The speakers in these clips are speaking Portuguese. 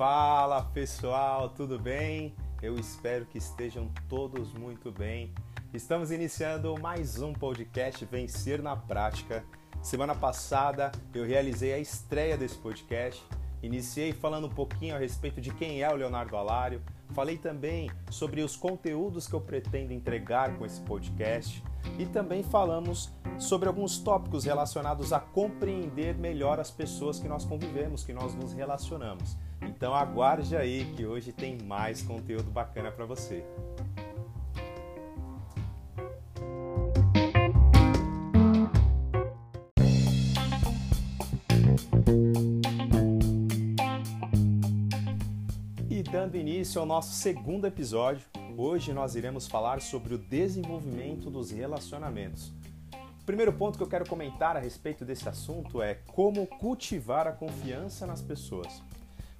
Fala pessoal, tudo bem? Eu espero que estejam todos muito bem. Estamos iniciando mais um podcast Vencer na Prática. Semana passada eu realizei a estreia desse podcast. Iniciei falando um pouquinho a respeito de quem é o Leonardo Alário. Falei também sobre os conteúdos que eu pretendo entregar com esse podcast e também falamos sobre alguns tópicos relacionados a compreender melhor as pessoas que nós convivemos, que nós nos relacionamos. Então aguarde aí que hoje tem mais conteúdo bacana para você. E dando início ao nosso segundo episódio, hoje nós iremos falar sobre o desenvolvimento dos relacionamentos. O primeiro ponto que eu quero comentar a respeito desse assunto é como cultivar a confiança nas pessoas.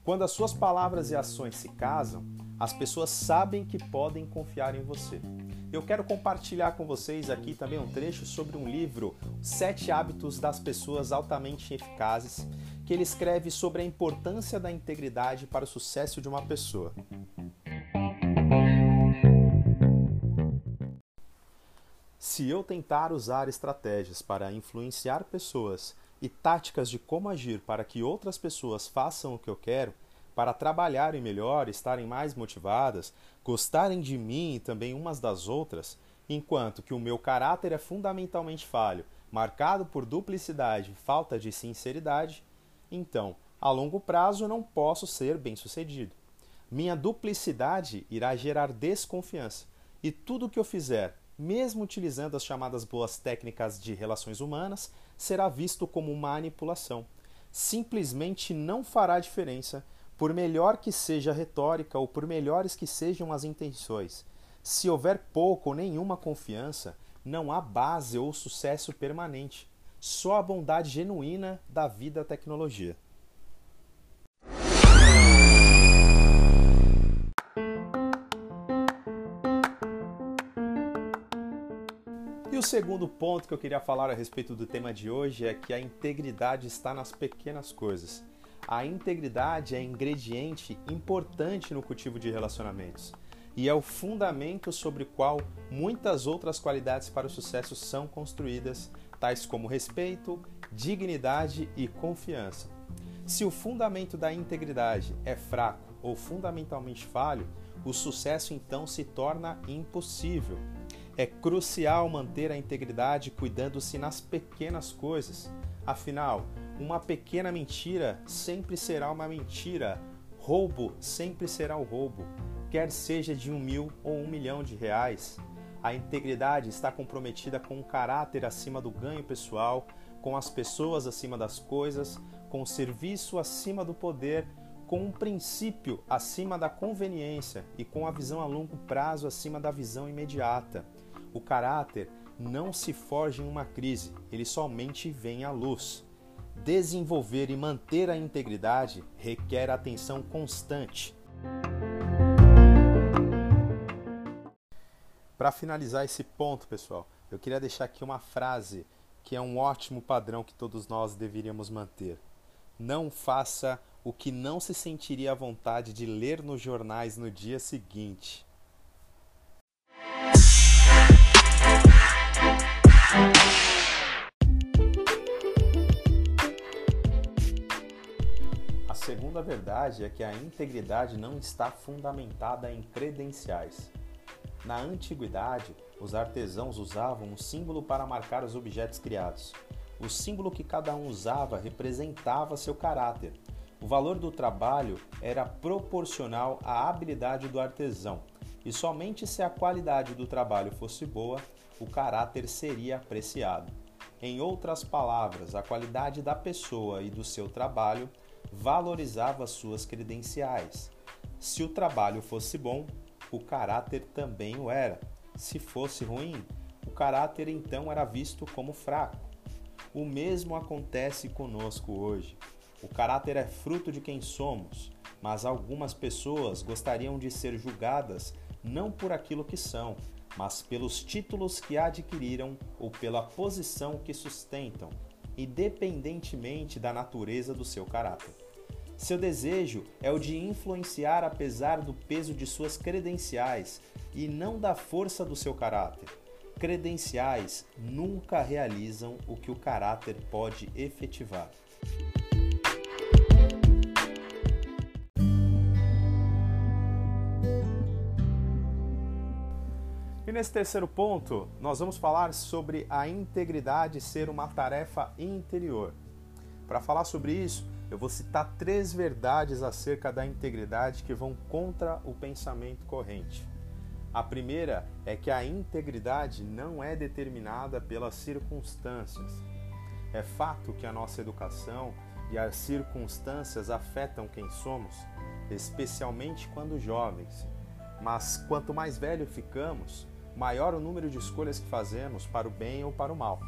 Quando as suas palavras e ações se casam, as pessoas sabem que podem confiar em você. Eu quero compartilhar com vocês aqui também um trecho sobre um livro, Sete Hábitos das Pessoas Altamente Eficazes, que ele escreve sobre a importância da integridade para o sucesso de uma pessoa. Se eu tentar usar estratégias para influenciar pessoas e táticas de como agir para que outras pessoas façam o que eu quero, para trabalharem melhor, estarem mais motivadas, gostarem de mim e também umas das outras, enquanto que o meu caráter é fundamentalmente falho, marcado por duplicidade e falta de sinceridade, então, a longo prazo não posso ser bem-sucedido. Minha duplicidade irá gerar desconfiança, e tudo o que eu fizer, mesmo utilizando as chamadas boas técnicas de relações humanas, será visto como manipulação. Simplesmente não fará diferença, por melhor que seja a retórica ou por melhores que sejam as intenções. Se houver pouco ou nenhuma confiança, não há base ou sucesso permanente, só a bondade genuína da vida à tecnologia. O segundo ponto que eu queria falar a respeito do tema de hoje é que a integridade está nas pequenas coisas. A integridade é ingrediente importante no cultivo de relacionamentos e é o fundamento sobre o qual muitas outras qualidades para o sucesso são construídas, tais como respeito, dignidade e confiança. Se o fundamento da integridade é fraco ou fundamentalmente falho, o sucesso então se torna impossível. É crucial manter a integridade cuidando-se nas pequenas coisas. Afinal, uma pequena mentira sempre será uma mentira. Roubo sempre será o roubo, quer seja de um mil ou um milhão de reais. A integridade está comprometida com o caráter acima do ganho pessoal, com as pessoas acima das coisas, com o serviço acima do poder, com um princípio acima da conveniência e com a visão a longo prazo acima da visão imediata. O caráter não se forja em uma crise, ele somente vem à luz. Desenvolver e manter a integridade requer atenção constante. Para finalizar esse ponto, pessoal, eu queria deixar aqui uma frase que é um ótimo padrão que todos nós deveríamos manter. Não faça o que não se sentiria à vontade de ler nos jornais no dia seguinte. Segunda verdade é que a integridade não está fundamentada em credenciais. Na antiguidade, os artesãos usavam um símbolo para marcar os objetos criados. O símbolo que cada um usava representava seu caráter. O valor do trabalho era proporcional à habilidade do artesão, e somente se a qualidade do trabalho fosse boa, o caráter seria apreciado. Em outras palavras, a qualidade da pessoa e do seu trabalho valorizava suas credenciais. Se o trabalho fosse bom, o caráter também o era. Se fosse ruim, o caráter então era visto como fraco. O mesmo acontece conosco hoje. O caráter é fruto de quem somos, mas algumas pessoas gostariam de ser julgadas não por aquilo que são, mas pelos títulos que adquiriram ou pela posição que sustentam, independentemente da natureza do seu caráter. Seu desejo é o de influenciar apesar do peso de suas credenciais e não da força do seu caráter. Credenciais nunca realizam o que o caráter pode efetivar. E nesse terceiro ponto, nós vamos falar sobre a integridade ser uma tarefa interior. Para falar sobre isso, eu vou citar três verdades acerca da integridade que vão contra o pensamento corrente. A primeira é que a integridade não é determinada pelas circunstâncias. É fato que a nossa educação e as circunstâncias afetam quem somos, especialmente quando jovens. Mas quanto mais velho ficamos, maior o número de escolhas que fazemos para o bem ou para o mal.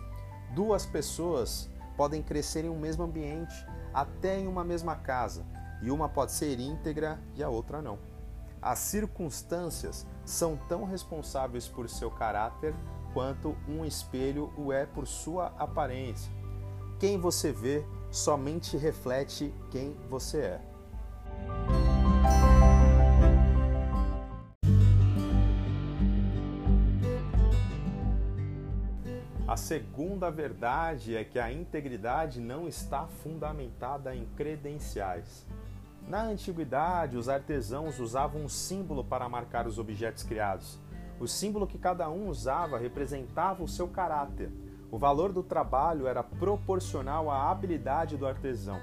Duas pessoas podem crescer em um mesmo ambiente, até em uma mesma casa, e uma pode ser íntegra e a outra não. As circunstâncias são tão responsáveis por seu caráter quanto um espelho o é por sua aparência. Quem você vê somente reflete quem você é. A segunda verdade é que a integridade não está fundamentada em credenciais. Na antiguidade, os artesãos usavam um símbolo para marcar os objetos criados. O símbolo que cada um usava representava o seu caráter. O valor do trabalho era proporcional à habilidade do artesão.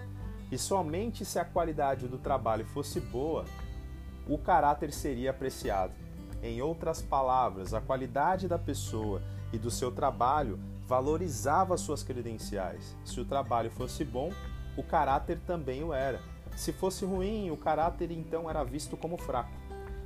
E somente se a qualidade do trabalho fosse boa, o caráter seria apreciado. Em outras palavras, a qualidade da pessoa e do seu trabalho valorizava suas credenciais. Se o trabalho fosse bom, o caráter também o era. Se fosse ruim, o caráter então era visto como fraco.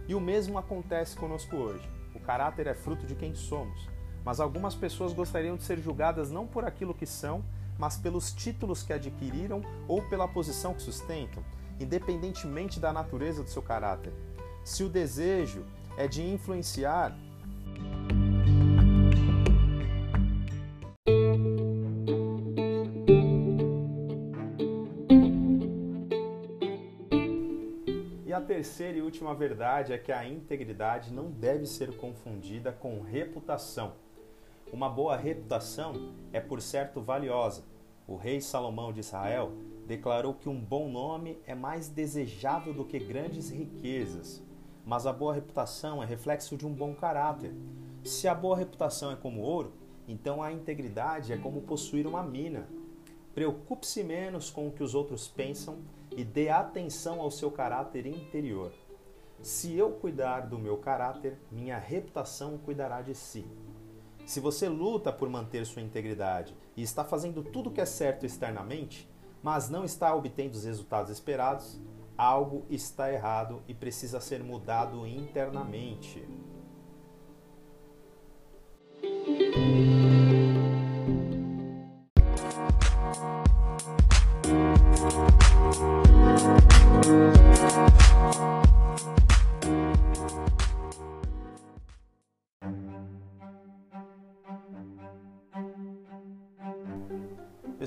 E o mesmo acontece conosco hoje. O caráter é fruto de quem somos. Mas algumas pessoas gostariam de ser julgadas não por aquilo que são, mas pelos títulos que adquiriram ou pela posição que sustentam, independentemente da natureza do seu caráter. Se o desejo é de influenciar, terceira e última verdade é que a integridade não deve ser confundida com reputação. Uma boa reputação é, por certo, valiosa. O rei Salomão de Israel declarou que um bom nome é mais desejável do que grandes riquezas. Mas a boa reputação é reflexo de um bom caráter. Se a boa reputação é como ouro, então a integridade é como possuir uma mina. Preocupe-se menos com o que os outros pensam e dê atenção ao seu caráter interior. Se eu cuidar do meu caráter, minha reputação cuidará de si. Se você luta por manter sua integridade e está fazendo tudo o que é certo externamente, mas não está obtendo os resultados esperados, algo está errado e precisa ser mudado internamente.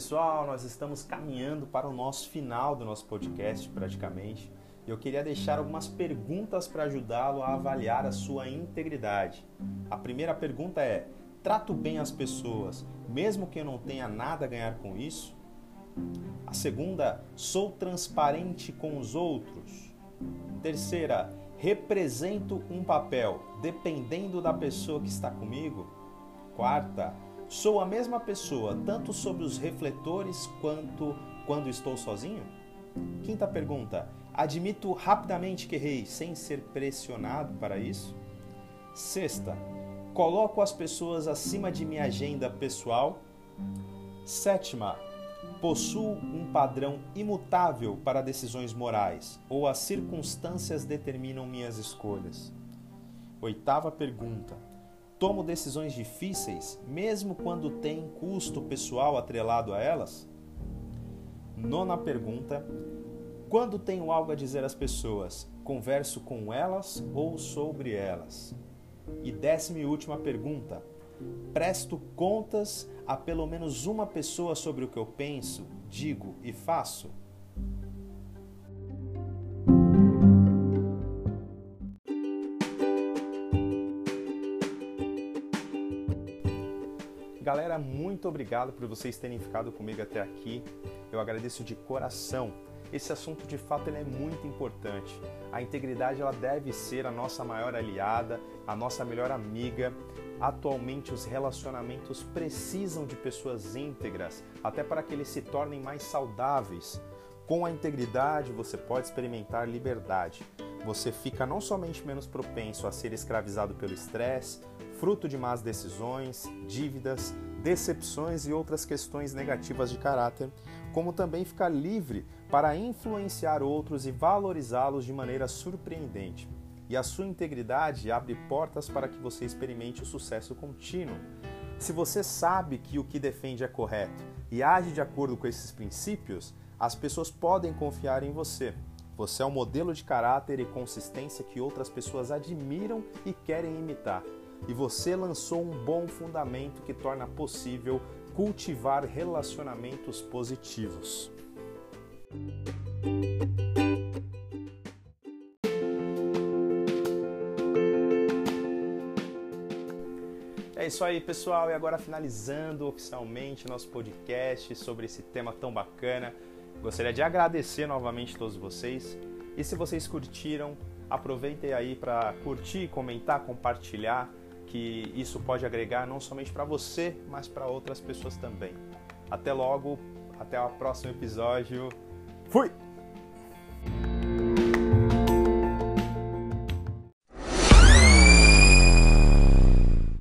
Pessoal, nós estamos caminhando para o nosso final do nosso podcast, praticamente. E eu queria deixar algumas perguntas para ajudá-lo a avaliar a sua integridade. A primeira pergunta é: trato bem as pessoas, mesmo que eu não tenha nada a ganhar com isso? A segunda, sou transparente com os outros. Terceira, represento um papel, dependendo da pessoa que está comigo. Quarta, Sou a mesma pessoa, tanto sob os refletores quanto quando estou sozinho? Quinta pergunta: admito rapidamente que errei sem ser pressionado para isso? Sexta: coloco as pessoas acima de minha agenda pessoal? Sétima: possuo um padrão imutável para decisões morais ou as circunstâncias determinam minhas escolhas? Oitava pergunta: Tomo decisões difíceis, mesmo quando tem custo pessoal atrelado a elas? Nona pergunta: Quando tenho algo a dizer às pessoas, converso com elas ou sobre elas? E décima e última pergunta: Presto contas a pelo menos uma pessoa sobre o que eu penso, digo e faço? Muito obrigado por vocês terem ficado comigo até aqui. Eu agradeço de coração. Esse assunto de fato ele é muito importante. A integridade ela deve ser a nossa maior aliada, a nossa melhor amiga. Atualmente os relacionamentos precisam de pessoas íntegras, até para que eles se tornem mais saudáveis. Com a integridade você pode experimentar liberdade. Você fica não somente menos propenso a ser escravizado pelo estresse, fruto de más decisões, dívidas, decepções e outras questões negativas de caráter, como também ficar livre para influenciar outros e valorizá-los de maneira surpreendente. E a sua integridade abre portas para que você experimente o sucesso contínuo. Se você sabe que o que defende é correto e age de acordo com esses princípios, as pessoas podem confiar em você. Você é um modelo de caráter e consistência que outras pessoas admiram e querem imitar e você lançou um bom fundamento que torna possível cultivar relacionamentos positivos. É isso aí, pessoal. E agora finalizando oficialmente nosso podcast sobre esse tema tão bacana. Gostaria de agradecer novamente a todos vocês. E se vocês curtiram, aproveitem aí para curtir, comentar, compartilhar que isso pode agregar não somente para você, mas para outras pessoas também. Até logo, até o próximo episódio. Fui!